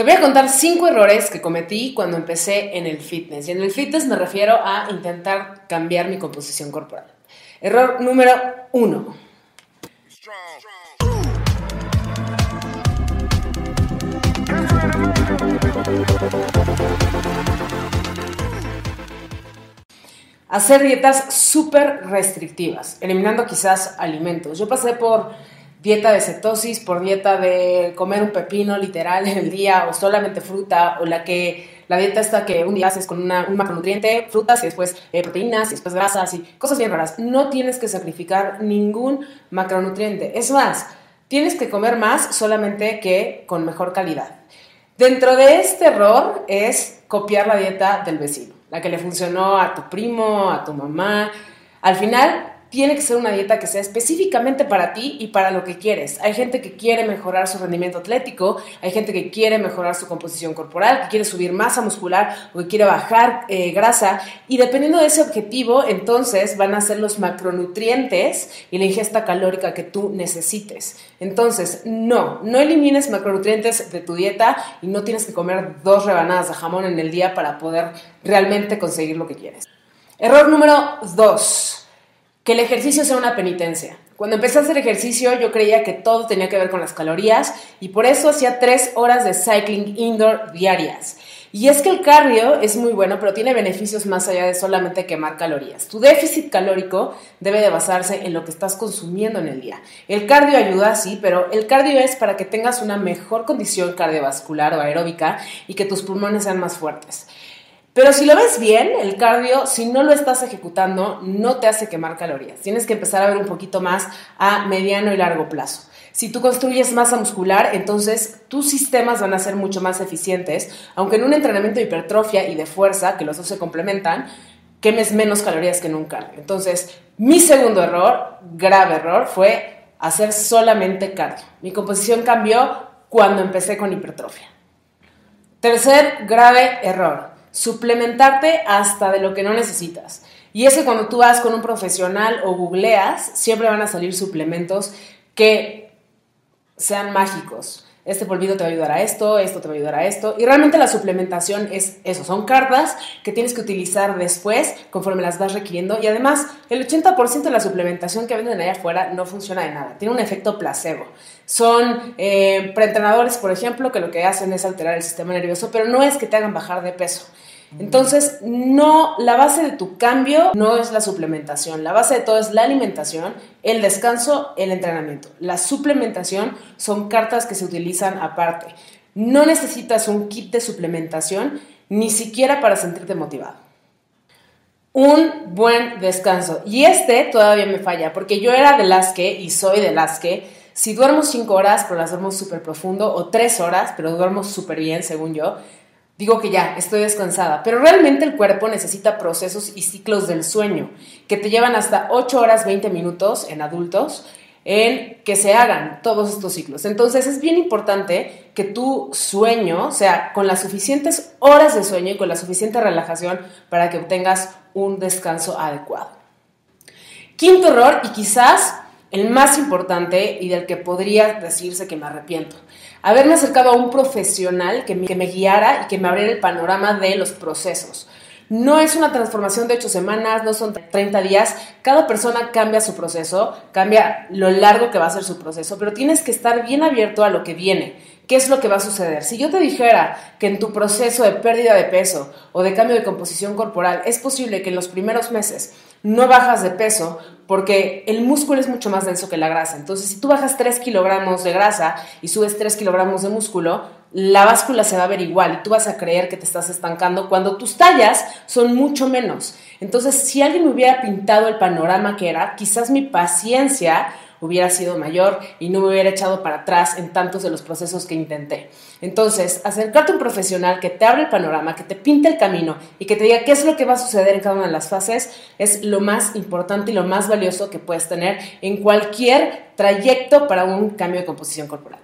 Te voy a contar cinco errores que cometí cuando empecé en el fitness. Y en el fitness me refiero a intentar cambiar mi composición corporal. Error número uno. Hacer dietas súper restrictivas, eliminando quizás alimentos. Yo pasé por dieta de cetosis, por dieta de comer un pepino literal en el día o solamente fruta o la que la dieta esta que un día haces con una, un macronutriente, frutas y después eh, proteínas y después grasas y cosas bien raras. No tienes que sacrificar ningún macronutriente. Es más, tienes que comer más solamente que con mejor calidad. Dentro de este error es copiar la dieta del vecino, la que le funcionó a tu primo, a tu mamá. Al final tiene que ser una dieta que sea específicamente para ti y para lo que quieres. Hay gente que quiere mejorar su rendimiento atlético, hay gente que quiere mejorar su composición corporal, que quiere subir masa muscular o que quiere bajar eh, grasa y dependiendo de ese objetivo, entonces van a ser los macronutrientes y la ingesta calórica que tú necesites. Entonces, no, no elimines macronutrientes de tu dieta y no tienes que comer dos rebanadas de jamón en el día para poder realmente conseguir lo que quieres. Error número dos que el ejercicio sea una penitencia. Cuando empecé a hacer ejercicio yo creía que todo tenía que ver con las calorías y por eso hacía tres horas de cycling indoor diarias. Y es que el cardio es muy bueno, pero tiene beneficios más allá de solamente quemar calorías. Tu déficit calórico debe de basarse en lo que estás consumiendo en el día. El cardio ayuda, sí, pero el cardio es para que tengas una mejor condición cardiovascular o aeróbica y que tus pulmones sean más fuertes. Pero si lo ves bien, el cardio, si no lo estás ejecutando, no te hace quemar calorías. Tienes que empezar a ver un poquito más a mediano y largo plazo. Si tú construyes masa muscular, entonces tus sistemas van a ser mucho más eficientes, aunque en un entrenamiento de hipertrofia y de fuerza, que los dos se complementan, quemes menos calorías que en un cardio. Entonces, mi segundo error, grave error, fue hacer solamente cardio. Mi composición cambió cuando empecé con hipertrofia. Tercer grave error, suplementarte hasta de lo que no necesitas. Y es que cuando tú vas con un profesional o googleas, siempre van a salir suplementos que sean mágicos. Este polvido te va a ayudar a esto, esto te va a ayudar a esto. Y realmente la suplementación es eso, son cartas que tienes que utilizar después conforme las vas requiriendo. Y además, el 80% de la suplementación que venden allá afuera no funciona de nada, tiene un efecto placebo. Son eh, preentrenadores, por ejemplo, que lo que hacen es alterar el sistema nervioso, pero no es que te hagan bajar de peso. Entonces, no, la base de tu cambio no es la suplementación, la base de todo es la alimentación, el descanso, el entrenamiento. La suplementación son cartas que se utilizan aparte. No necesitas un kit de suplementación ni siquiera para sentirte motivado. Un buen descanso. Y este todavía me falla, porque yo era de las que, y soy de las que, si duermo cinco horas, pero las duermo súper profundo, o tres horas, pero duermo súper bien, según yo, digo que ya, estoy descansada, pero realmente el cuerpo necesita procesos y ciclos del sueño que te llevan hasta 8 horas 20 minutos en adultos en que se hagan todos estos ciclos. Entonces es bien importante que tu sueño sea con las suficientes horas de sueño y con la suficiente relajación para que obtengas un descanso adecuado. Quinto error, y quizás el más importante y del que podría decirse que me arrepiento, haberme acercado a un profesional que me, guiara y que me abriera el panorama de los procesos. No es una transformación de ocho semanas, no son 30 días. Cada persona cambia su proceso, cambia lo largo que va a ser su proceso, pero tienes que estar bien abierto a lo que viene. ¿Qué es lo que va a suceder? Si yo te dijera que en tu proceso de pérdida de peso o de cambio de composición corporal es posible que en los primeros meses no bajas de peso porque el músculo es mucho más denso que la grasa. Entonces, si tú bajas 3 kilogramos de grasa y subes 3 kilogramos de músculo, la báscula se va a ver igual y tú vas a creer que te estás estancando cuando tus tallas son mucho menos. Entonces, si alguien me hubiera pintado el panorama que era, quizás mi paciencia hubiera sido mayor y no me hubiera echado para atrás en tantos de los procesos que intenté. Entonces, acercarte a un profesional que te abre el panorama, que te pinte el camino y que te diga qué es lo que va a suceder en cada una de las fases es lo más importante y lo más valioso que puedes tener en cualquier trayecto para un cambio de composición corporal.